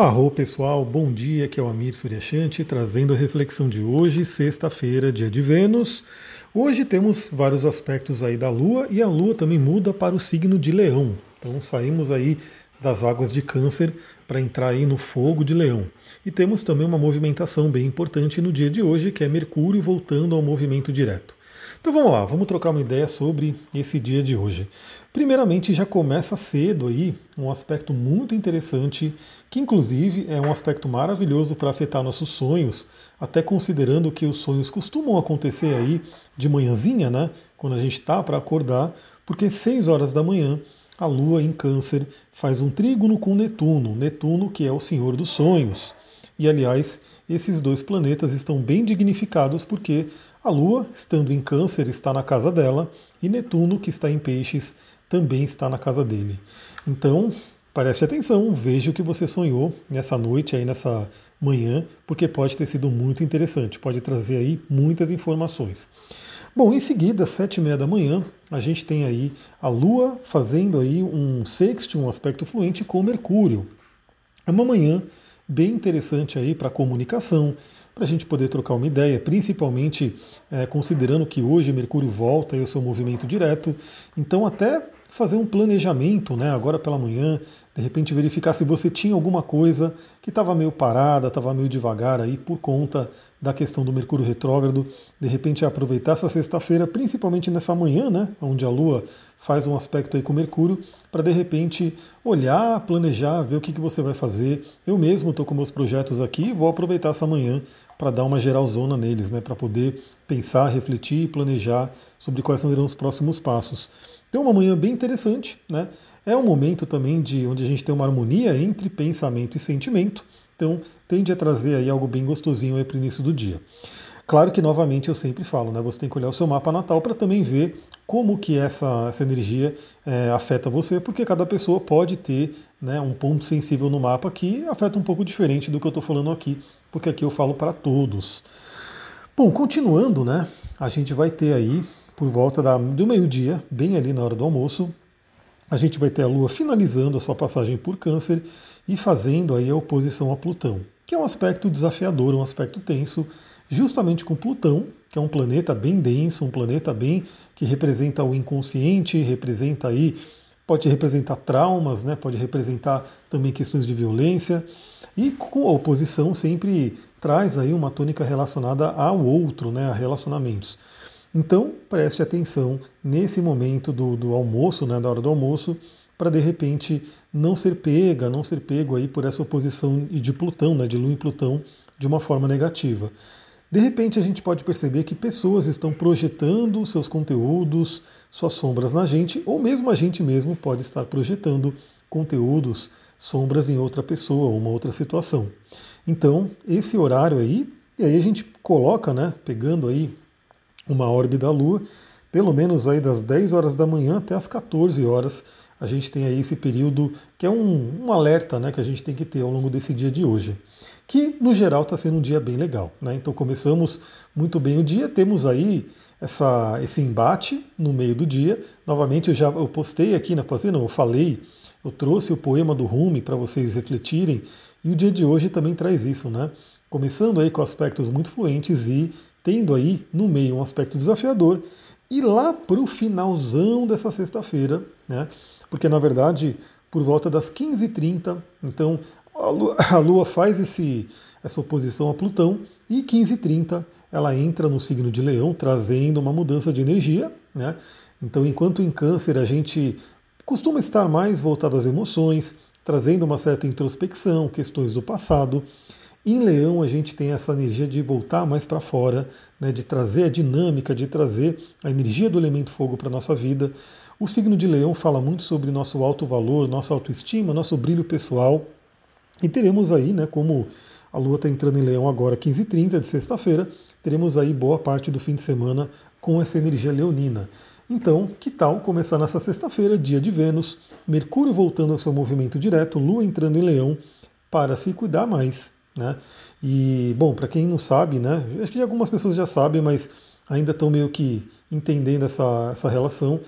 Arro pessoal, bom dia, aqui é o Amir Suryashanti trazendo a reflexão de hoje, sexta-feira, dia de Vênus. Hoje temos vários aspectos aí da Lua e a Lua também muda para o signo de Leão. Então saímos aí das águas de Câncer para entrar aí no fogo de Leão. E temos também uma movimentação bem importante no dia de hoje, que é Mercúrio voltando ao movimento direto. Então vamos lá, vamos trocar uma ideia sobre esse dia de hoje. Primeiramente, já começa cedo aí um aspecto muito interessante, que inclusive é um aspecto maravilhoso para afetar nossos sonhos, até considerando que os sonhos costumam acontecer aí de manhãzinha, né? Quando a gente está para acordar, porque 6 horas da manhã a Lua em Câncer faz um trígono com Netuno, Netuno que é o senhor dos sonhos. E aliás, esses dois planetas estão bem dignificados porque a Lua, estando em Câncer, está na casa dela, e Netuno, que está em Peixes, também está na casa dele. Então, preste atenção, veja o que você sonhou nessa noite, aí nessa manhã, porque pode ter sido muito interessante, pode trazer aí muitas informações. Bom, em seguida, às sete e meia da manhã, a gente tem aí a Lua fazendo aí um sexto, um aspecto fluente com Mercúrio. É uma manhã bem interessante aí para comunicação, para a gente poder trocar uma ideia, principalmente é, considerando que hoje Mercúrio volta e o seu movimento direto. Então, até fazer um planejamento, né, agora pela manhã, de repente verificar se você tinha alguma coisa que estava meio parada, estava meio devagar aí por conta da questão do Mercúrio retrógrado, de repente aproveitar essa sexta-feira, principalmente nessa manhã, né, onde a Lua faz um aspecto aí com Mercúrio, para de repente olhar, planejar, ver o que, que você vai fazer. Eu mesmo estou com meus projetos aqui, vou aproveitar essa manhã para dar uma geralzona neles, né, para poder pensar, refletir e planejar sobre quais serão os próximos passos. Então, uma manhã bem interessante, né? É um momento também de onde a gente tem uma harmonia entre pensamento e sentimento. Então, tende a trazer aí algo bem gostosinho aí para o início do dia. Claro que, novamente, eu sempre falo, né? Você tem que olhar o seu mapa natal para também ver como que essa, essa energia é, afeta você, porque cada pessoa pode ter né, um ponto sensível no mapa que afeta um pouco diferente do que eu estou falando aqui, porque aqui eu falo para todos. Bom, continuando, né? A gente vai ter aí por volta da, do meio-dia, bem ali na hora do almoço, a gente vai ter a Lua finalizando a sua passagem por Câncer e fazendo aí a oposição a Plutão, que é um aspecto desafiador, um aspecto tenso, justamente com Plutão, que é um planeta bem denso, um planeta bem que representa o inconsciente, representa aí pode representar traumas, né? pode representar também questões de violência, e com a oposição sempre traz aí uma tônica relacionada ao outro, né? a relacionamentos. Então, preste atenção nesse momento do, do almoço, né, da hora do almoço, para de repente não ser pega, não ser pego aí por essa oposição de Plutão, né, de Lua e Plutão, de uma forma negativa. De repente a gente pode perceber que pessoas estão projetando seus conteúdos, suas sombras na gente, ou mesmo a gente mesmo pode estar projetando conteúdos, sombras em outra pessoa, ou uma outra situação. Então, esse horário aí, e aí a gente coloca, né, pegando aí uma órbita da Lua, pelo menos aí das 10 horas da manhã até as 14 horas. A gente tem aí esse período que é um, um alerta né, que a gente tem que ter ao longo desse dia de hoje. Que no geral está sendo um dia bem legal. Né? Então começamos muito bem o dia, temos aí essa, esse embate no meio do dia. Novamente eu já eu postei aqui na página, eu falei, eu trouxe o poema do Rumi para vocês refletirem, e o dia de hoje também traz isso, né? Começando aí com aspectos muito fluentes e tendo aí no meio um aspecto desafiador, e lá para o finalzão dessa sexta-feira, né? Porque na verdade, por volta das 15h30, então a Lua, a Lua faz esse, essa oposição a Plutão e 15h30 ela entra no signo de Leão, trazendo uma mudança de energia. Né? Então, enquanto em Câncer a gente costuma estar mais voltado às emoções, trazendo uma certa introspecção, questões do passado, em Leão, a gente tem essa energia de voltar mais para fora, né, de trazer a dinâmica, de trazer a energia do elemento fogo para a nossa vida. O signo de Leão fala muito sobre nosso alto valor, nossa autoestima, nosso brilho pessoal. E teremos aí, né, como a Lua está entrando em Leão agora, 15h30 de sexta-feira, teremos aí boa parte do fim de semana com essa energia leonina. Então, que tal começar nessa sexta-feira, dia de Vênus, Mercúrio voltando ao seu movimento direto, Lua entrando em Leão, para se cuidar mais, né? E, bom, para quem não sabe, né, acho que algumas pessoas já sabem, mas ainda estão meio que entendendo essa, essa relação.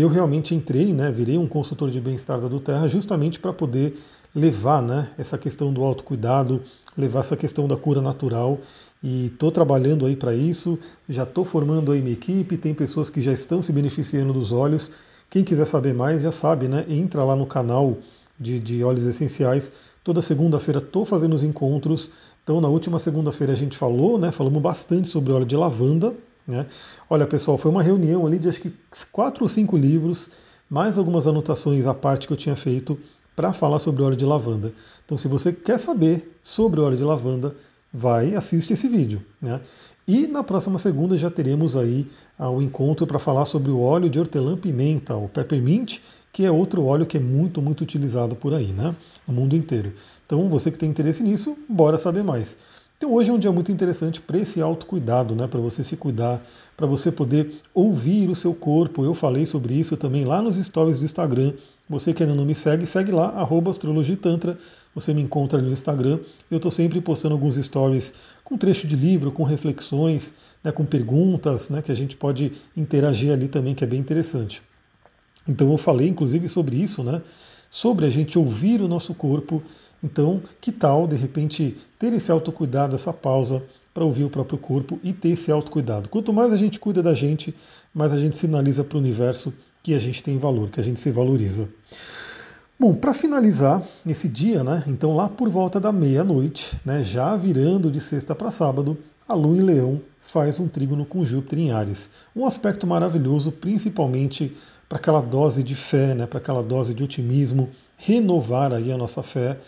Eu realmente entrei, né, virei um consultor de bem-estar da Terra justamente para poder levar né, essa questão do autocuidado, levar essa questão da cura natural e estou trabalhando aí para isso, já estou formando aí minha equipe, tem pessoas que já estão se beneficiando dos óleos. Quem quiser saber mais já sabe, né? Entra lá no canal de, de óleos essenciais. Toda segunda-feira estou fazendo os encontros. Então, na última segunda-feira a gente falou, né? Falamos bastante sobre óleo de lavanda. Né? Olha, pessoal, foi uma reunião ali de acho que quatro ou cinco livros, mais algumas anotações à parte que eu tinha feito para falar sobre óleo de lavanda. Então, se você quer saber sobre óleo de lavanda, vai assiste esse vídeo. Né? E na próxima segunda já teremos aí ah, o encontro para falar sobre o óleo de hortelã-pimenta, o peppermint, que é outro óleo que é muito, muito utilizado por aí, né? No mundo inteiro. Então, você que tem interesse nisso, bora saber mais. Então hoje é um dia muito interessante para esse autocuidado, né? para você se cuidar, para você poder ouvir o seu corpo. Eu falei sobre isso também lá nos stories do Instagram. Você que ainda não me segue, segue lá, arroba astrologitantra. Você me encontra no Instagram. Eu estou sempre postando alguns stories com trecho de livro, com reflexões, né, com perguntas, né, que a gente pode interagir ali também, que é bem interessante. Então eu falei inclusive sobre isso, né? Sobre a gente ouvir o nosso corpo então, que tal, de repente, ter esse autocuidado, essa pausa para ouvir o próprio corpo e ter esse autocuidado? Quanto mais a gente cuida da gente, mais a gente sinaliza para o universo que a gente tem valor, que a gente se valoriza. Bom, para finalizar esse dia, né? Então lá por volta da meia-noite, né, já virando de sexta para sábado, a Lua em Leão faz um trígono com Júpiter em Ares. Um aspecto maravilhoso, principalmente para aquela dose de fé, né, para aquela dose de otimismo, renovar aí a nossa fé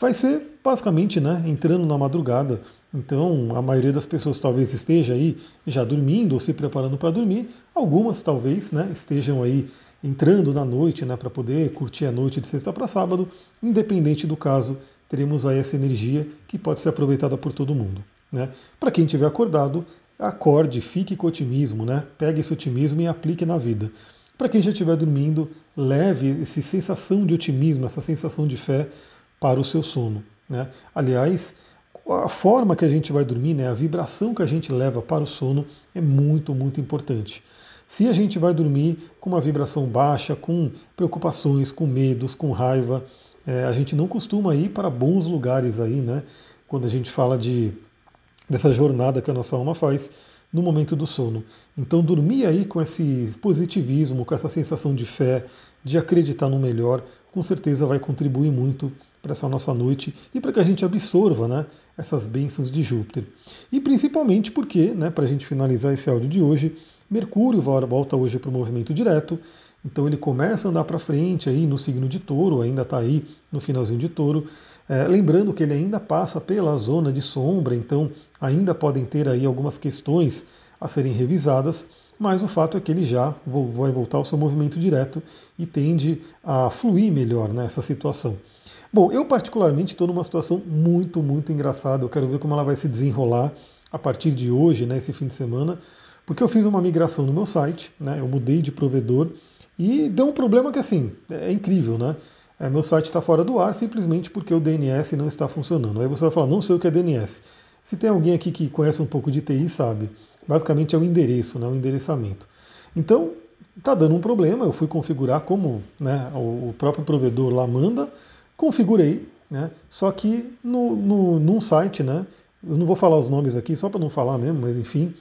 vai ser basicamente né, entrando na madrugada. Então, a maioria das pessoas talvez esteja aí já dormindo ou se preparando para dormir. Algumas talvez né, estejam aí entrando na noite né, para poder curtir a noite de sexta para sábado. Independente do caso, teremos aí essa energia que pode ser aproveitada por todo mundo. Né? Para quem tiver acordado, acorde, fique com otimismo, né? pegue esse otimismo e aplique na vida. Para quem já estiver dormindo, leve essa sensação de otimismo, essa sensação de fé para o seu sono. Né? Aliás, a forma que a gente vai dormir, né, a vibração que a gente leva para o sono é muito, muito importante. Se a gente vai dormir com uma vibração baixa, com preocupações, com medos, com raiva, é, a gente não costuma ir para bons lugares aí, né? Quando a gente fala de dessa jornada que a nossa alma faz no momento do sono. Então dormir aí com esse positivismo, com essa sensação de fé, de acreditar no melhor, com certeza vai contribuir muito para essa nossa noite e para que a gente absorva né, essas bênçãos de Júpiter. E principalmente porque, né, para a gente finalizar esse áudio de hoje, Mercúrio volta hoje para o movimento direto, então ele começa a andar para frente aí no signo de touro, ainda está aí no finalzinho de touro. É, lembrando que ele ainda passa pela zona de sombra, então ainda podem ter aí algumas questões a serem revisadas, mas o fato é que ele já vai voltar ao seu movimento direto e tende a fluir melhor nessa situação. Bom, eu particularmente estou numa situação muito, muito engraçada. Eu quero ver como ela vai se desenrolar a partir de hoje, né, esse fim de semana, porque eu fiz uma migração no meu site, né, eu mudei de provedor e deu um problema que assim é incrível, né? É, meu site está fora do ar simplesmente porque o DNS não está funcionando. Aí você vai falar, não sei o que é DNS. Se tem alguém aqui que conhece um pouco de TI, sabe. Basicamente é o endereço, né, o endereçamento. Então, está dando um problema, eu fui configurar como né, o próprio provedor lá manda, configurei, né? Só que no, no, num site, né? Eu não vou falar os nomes aqui só para não falar mesmo, mas enfim,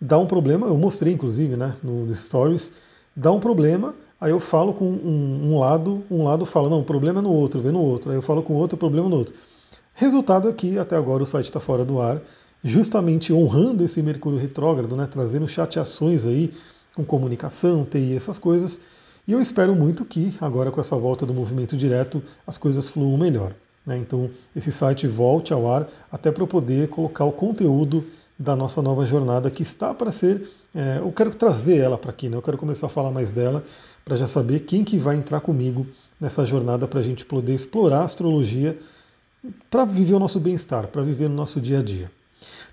dá um problema. Eu mostrei inclusive, né? No Stories, dá um problema. Aí eu falo com um, um lado, um lado fala não, o problema é no outro, vê no outro. Aí eu falo com o outro, o problema é no outro. Resultado é que até agora o site está fora do ar, justamente honrando esse Mercúrio retrógrado, né? Trazendo chateações aí com comunicação, TI, essas coisas. E eu espero muito que, agora com essa volta do movimento direto, as coisas fluam melhor. Né? Então, esse site volte ao ar até para eu poder colocar o conteúdo da nossa nova jornada que está para ser. É, eu quero trazer ela para aqui, né? eu quero começar a falar mais dela para já saber quem que vai entrar comigo nessa jornada para a gente poder explorar a astrologia para viver o nosso bem-estar, para viver no nosso dia a dia.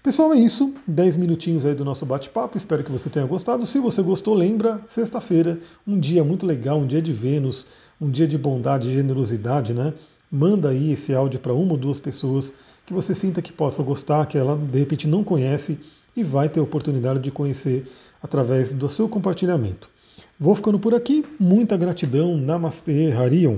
Pessoal, é isso. 10 minutinhos aí do nosso bate-papo. Espero que você tenha gostado. Se você gostou, lembra, sexta-feira, um dia muito legal, um dia de Vênus, um dia de bondade e generosidade, né? Manda aí esse áudio para uma ou duas pessoas que você sinta que possa gostar, que ela de repente não conhece e vai ter a oportunidade de conhecer através do seu compartilhamento. Vou ficando por aqui. Muita gratidão. Namastê, Harion.